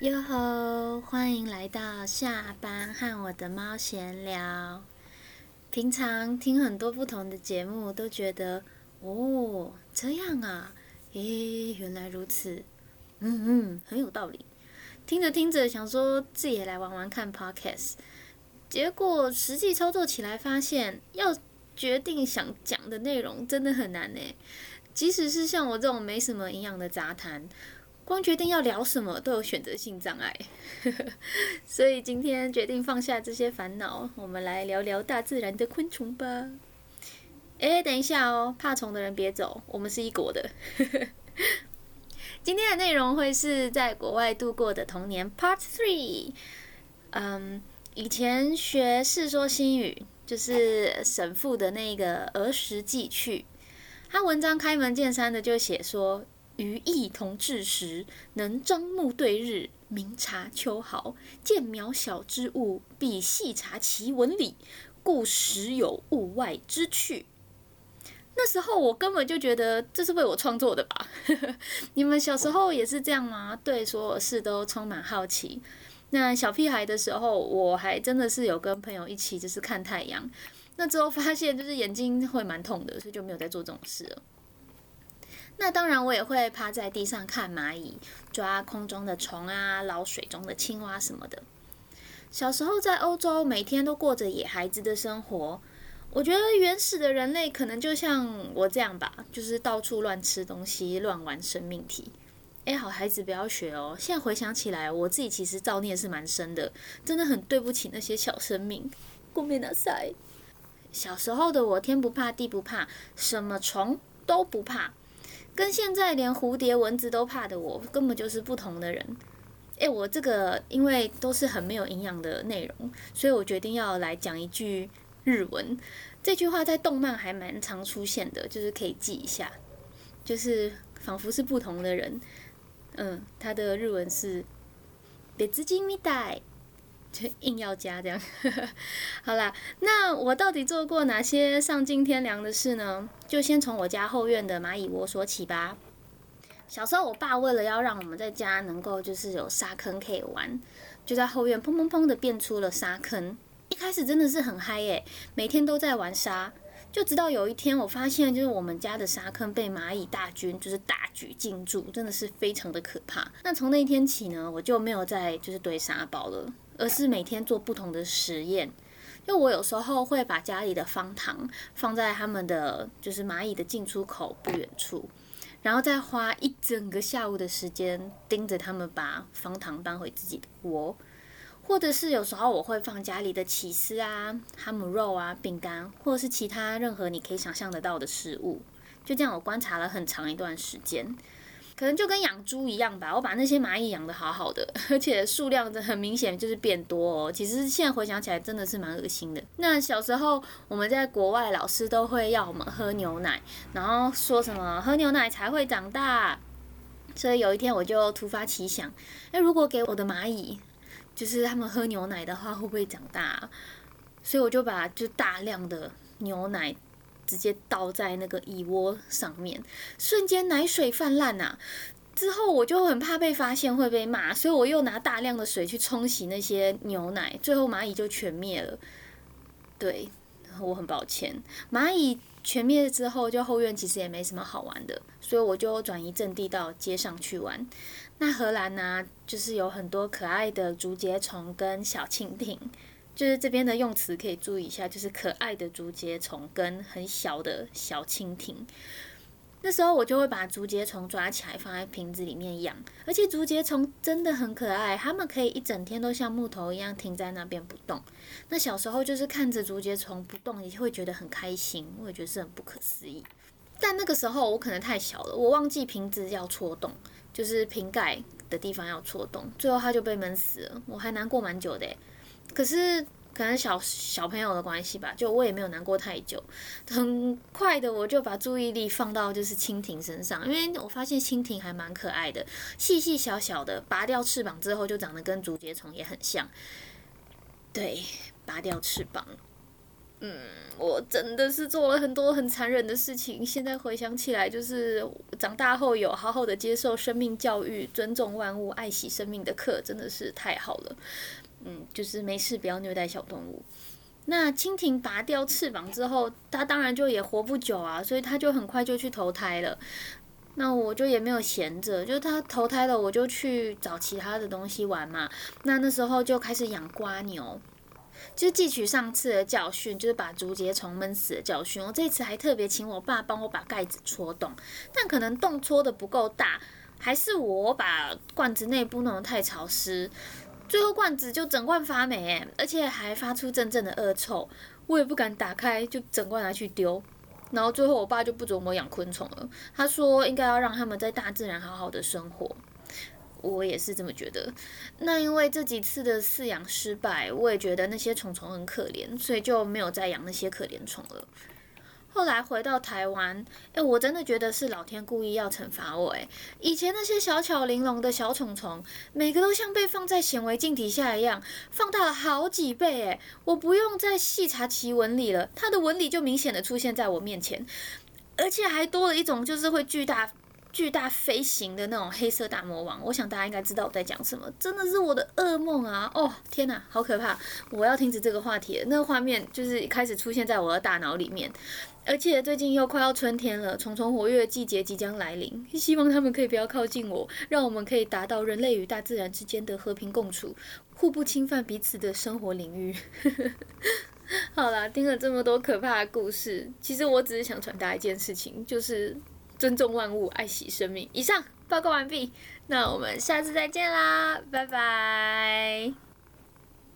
哟吼！欢迎来到下班和我的猫闲聊。平常听很多不同的节目，都觉得哦这样啊，诶，原来如此，嗯嗯，很有道理。听着听着，想说自己也来玩玩看 Podcast，结果实际操作起来，发现要决定想讲的内容真的很难呢。即使是像我这种没什么营养的杂谈，光决定要聊什么都有选择性障碍。所以今天决定放下这些烦恼，我们来聊聊大自然的昆虫吧。诶，等一下哦，怕虫的人别走，我们是一国的。今天的内容会是在国外度过的童年 Part Three。嗯，以前学《世说新语》，就是沈复的那个儿时记趣。他文章开门见山的就写说：“于一同志时，能张目对日，明察秋毫，见渺小之物，必细察其纹理，故时有物外之趣。”那时候我根本就觉得这是为我创作的吧？你们小时候也是这样吗？对所有事都充满好奇。那小屁孩的时候，我还真的是有跟朋友一起就是看太阳。那之后发现，就是眼睛会蛮痛的，所以就没有再做这种事了。那当然，我也会趴在地上看蚂蚁，抓空中的虫啊，捞水中的青蛙什么的。小时候在欧洲，每天都过着野孩子的生活。我觉得原始的人类可能就像我这样吧，就是到处乱吃东西、乱玩生命体。哎，好孩子不要学哦！现在回想起来，我自己其实造孽是蛮深的，真的很对不起那些小生命。过面那塞。小时候的我，天不怕地不怕，什么虫都不怕，跟现在连蝴蝶、蚊子都怕的我，根本就是不同的人。诶，我这个因为都是很没有营养的内容，所以我决定要来讲一句日文。这句话在动漫还蛮常出现的，就是可以记一下，就是仿佛是不同的人。嗯，它的日文是别自己咪带。就硬要加这样，好啦，那我到底做过哪些丧尽天良的事呢？就先从我家后院的蚂蚁窝说起吧。小时候，我爸为了要让我们在家能够就是有沙坑可以玩，就在后院砰砰砰的变出了沙坑。一开始真的是很嗨耶，每天都在玩沙。就直到有一天，我发现就是我们家的沙坑被蚂蚁大军就是大举进驻，真的是非常的可怕。那从那天起呢，我就没有再就是堆沙包了。而是每天做不同的实验，因为我有时候会把家里的方糖放在他们的就是蚂蚁的进出口不远处，然后再花一整个下午的时间盯着他们把方糖搬回自己的窝，或者是有时候我会放家里的起司啊、哈姆肉啊、饼干，或者是其他任何你可以想象得到的食物，就这样我观察了很长一段时间。可能就跟养猪一样吧，我把那些蚂蚁养的好好的，而且数量的很明显就是变多哦。其实现在回想起来真的是蛮恶心的。那小时候我们在国外，老师都会要我们喝牛奶，然后说什么喝牛奶才会长大。所以有一天我就突发奇想，那，如果给我的蚂蚁，就是他们喝牛奶的话，会不会长大？所以我就把就大量的牛奶。直接倒在那个蚁窝上面，瞬间奶水泛滥呐！之后我就很怕被发现会被骂，所以我又拿大量的水去冲洗那些牛奶，最后蚂蚁就全灭了。对，我很抱歉。蚂蚁全灭了之后，就后院其实也没什么好玩的，所以我就转移阵地到街上去玩。那荷兰呢，就是有很多可爱的竹节虫跟小蜻蜓。就是这边的用词可以注意一下，就是可爱的竹节虫跟很小的小蜻蜓。那时候我就会把竹节虫抓起来放在瓶子里面养，而且竹节虫真的很可爱，它们可以一整天都像木头一样停在那边不动。那小时候就是看着竹节虫不动，也会觉得很开心，我也觉得是很不可思议。但那个时候我可能太小了，我忘记瓶子要戳洞，就是瓶盖的地方要戳洞，最后它就被闷死了，我还难过蛮久的。可是可能小小朋友的关系吧，就我也没有难过太久，很快的我就把注意力放到就是蜻蜓身上，因为我发现蜻蜓还蛮可爱的，细细小小的，拔掉翅膀之后就长得跟竹节虫也很像。对，拔掉翅膀，嗯，我真的是做了很多很残忍的事情。现在回想起来，就是长大后有好好的接受生命教育、尊重万物、爱惜生命的课，真的是太好了。嗯，就是没事不要虐待小动物。那蜻蜓拔掉翅膀之后，它当然就也活不久啊，所以它就很快就去投胎了。那我就也没有闲着，就是它投胎了，我就去找其他的东西玩嘛。那那时候就开始养瓜牛。就汲取上次的教训，就是把竹节虫闷死的教训。我这次还特别请我爸帮我把盖子戳洞，但可能洞戳的不够大，还是我把罐子内部弄得太潮湿，最后罐子就整罐发霉，而且还发出阵阵的恶臭，我也不敢打开，就整罐拿去丢。然后最后我爸就不准我养昆虫了，他说应该要让他们在大自然好好的生活。我也是这么觉得。那因为这几次的饲养失败，我也觉得那些虫虫很可怜，所以就没有再养那些可怜虫了。后来回到台湾，哎，我真的觉得是老天故意要惩罚我。哎，以前那些小巧玲珑的小虫虫，每个都像被放在显微镜底下一样，放大了好几倍。哎，我不用再细查其纹理了，它的纹理就明显的出现在我面前，而且还多了一种，就是会巨大。巨大飞行的那种黑色大魔王，我想大家应该知道我在讲什么，真的是我的噩梦啊！哦，天哪，好可怕！我要停止这个话题了。那个画面就是开始出现在我的大脑里面，而且最近又快要春天了，虫虫活跃的季节即将来临，希望他们可以不要靠近我，让我们可以达到人类与大自然之间的和平共处，互不侵犯彼此的生活领域。好啦，听了这么多可怕的故事，其实我只是想传达一件事情，就是。尊重万物，爱惜生命。以上报告完毕，那我们下次再见啦，拜拜。